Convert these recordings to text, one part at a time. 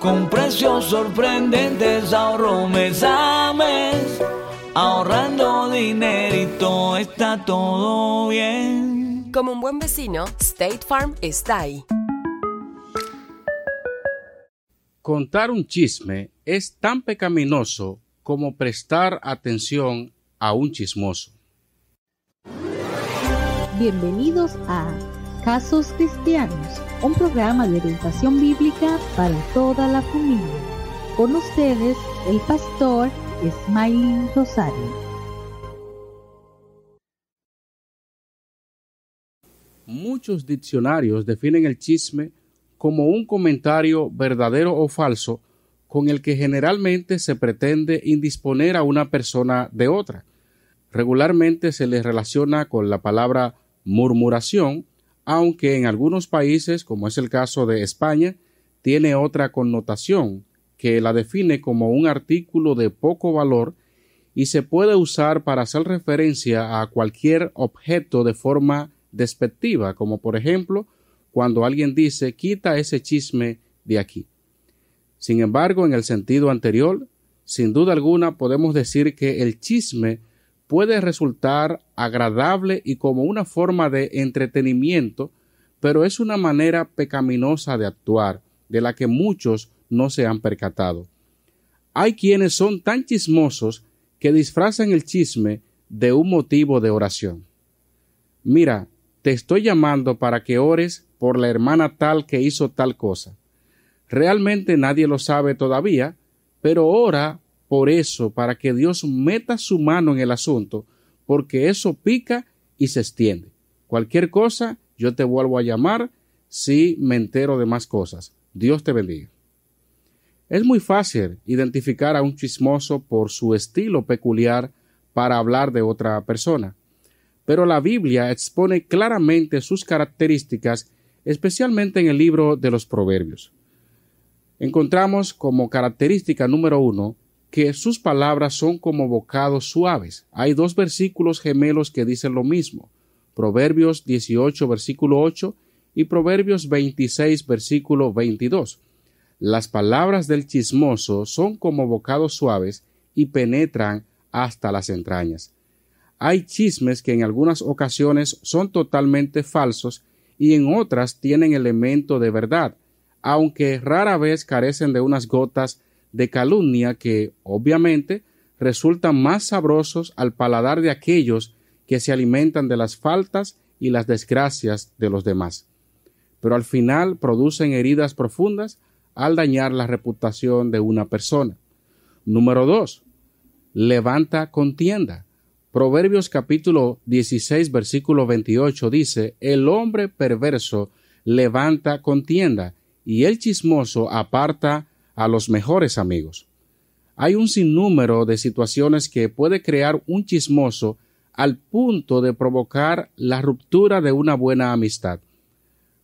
Con precios sorprendentes ahorro mes a mes. Ahorrando dinerito está todo bien. Como un buen vecino, State Farm está ahí. Contar un chisme es tan pecaminoso como prestar atención a un chismoso. Bienvenidos a Casos Cristianos, un programa de orientación bíblica para toda la familia. Con ustedes, el pastor Smiley Rosario. Muchos diccionarios definen el chisme como un comentario verdadero o falso con el que generalmente se pretende indisponer a una persona de otra. Regularmente se le relaciona con la palabra murmuración, aunque en algunos países, como es el caso de España, tiene otra connotación que la define como un artículo de poco valor y se puede usar para hacer referencia a cualquier objeto de forma despectiva, como por ejemplo cuando alguien dice quita ese chisme de aquí. Sin embargo, en el sentido anterior, sin duda alguna podemos decir que el chisme puede resultar agradable y como una forma de entretenimiento, pero es una manera pecaminosa de actuar, de la que muchos no se han percatado. Hay quienes son tan chismosos que disfrazan el chisme de un motivo de oración. Mira, te estoy llamando para que ores por la hermana tal que hizo tal cosa. Realmente nadie lo sabe todavía, pero ora por eso para que Dios meta su mano en el asunto, porque eso pica y se extiende. Cualquier cosa, yo te vuelvo a llamar si me entero de más cosas. Dios te bendiga. Es muy fácil identificar a un chismoso por su estilo peculiar para hablar de otra persona pero la Biblia expone claramente sus características, especialmente en el libro de los Proverbios. Encontramos como característica número uno que sus palabras son como bocados suaves. Hay dos versículos gemelos que dicen lo mismo. Proverbios 18, versículo 8 y Proverbios 26, versículo 22. Las palabras del chismoso son como bocados suaves y penetran hasta las entrañas. Hay chismes que en algunas ocasiones son totalmente falsos y en otras tienen elemento de verdad, aunque rara vez carecen de unas gotas de calumnia que, obviamente, resultan más sabrosos al paladar de aquellos que se alimentan de las faltas y las desgracias de los demás. Pero al final producen heridas profundas al dañar la reputación de una persona. Número 2. Levanta contienda. Proverbios capítulo 16 versículo 28 dice, El hombre perverso levanta contienda y el chismoso aparta a los mejores amigos. Hay un sinnúmero de situaciones que puede crear un chismoso al punto de provocar la ruptura de una buena amistad.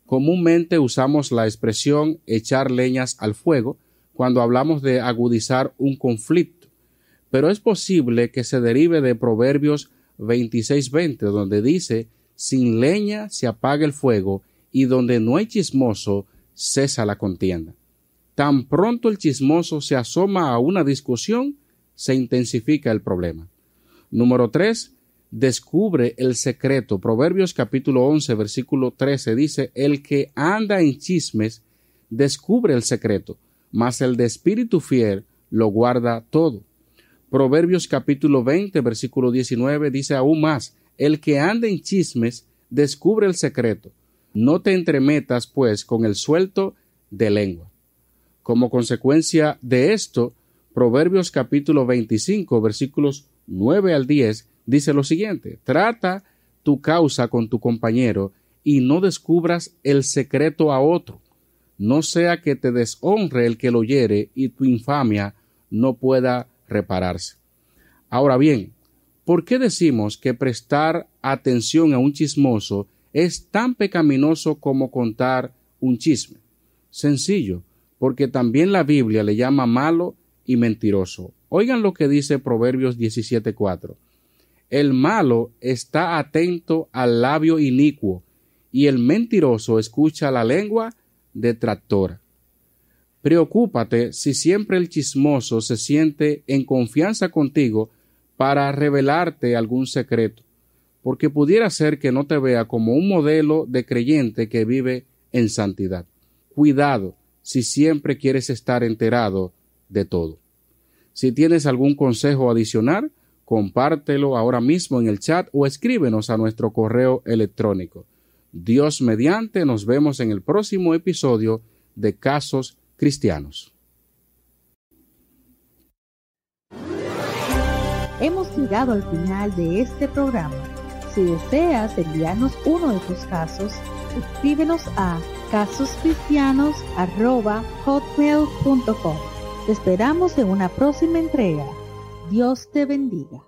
Comúnmente usamos la expresión echar leñas al fuego cuando hablamos de agudizar un conflicto pero es posible que se derive de Proverbios 26:20, donde dice, sin leña se apaga el fuego, y donde no hay chismoso, cesa la contienda. Tan pronto el chismoso se asoma a una discusión, se intensifica el problema. Número 3. Descubre el secreto. Proverbios capítulo 11, versículo 13 dice, El que anda en chismes, descubre el secreto, mas el de espíritu fiel lo guarda todo. Proverbios capítulo 20, versículo 19 dice aún más, el que anda en chismes descubre el secreto. No te entremetas, pues, con el suelto de lengua. Como consecuencia de esto, Proverbios capítulo 25, versículos 9 al 10, dice lo siguiente, trata tu causa con tu compañero y no descubras el secreto a otro. no sea que te deshonre el que lo oyere y tu infamia no pueda repararse. Ahora bien, ¿por qué decimos que prestar atención a un chismoso es tan pecaminoso como contar un chisme? Sencillo, porque también la Biblia le llama malo y mentiroso. Oigan lo que dice Proverbios 17:4. El malo está atento al labio inicuo y el mentiroso escucha la lengua detractora. Preocúpate si siempre el chismoso se siente en confianza contigo para revelarte algún secreto, porque pudiera ser que no te vea como un modelo de creyente que vive en santidad. Cuidado si siempre quieres estar enterado de todo. Si tienes algún consejo adicional, compártelo ahora mismo en el chat o escríbenos a nuestro correo electrónico. Dios mediante, nos vemos en el próximo episodio de Casos cristianos. Hemos llegado al final de este programa. Si deseas enviarnos uno de tus casos, escríbenos a casoscristianos.hotmail.com. Te esperamos en una próxima entrega. Dios te bendiga.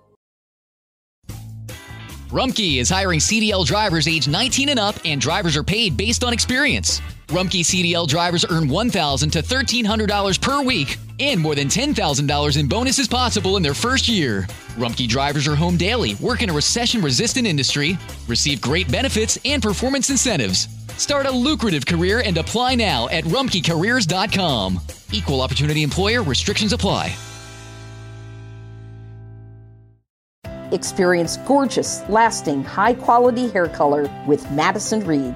Rumkey is hiring CDL drivers age 19 and up, and drivers are paid based on experience. Rumkey CDL drivers earn $1,000 to $1,300 per week and more than $10,000 in bonuses possible in their first year. Rumkey drivers are home daily, work in a recession resistant industry, receive great benefits and performance incentives. Start a lucrative career and apply now at rumkeycareers.com. Equal opportunity employer restrictions apply. Experience gorgeous, lasting, high quality hair color with Madison Reed.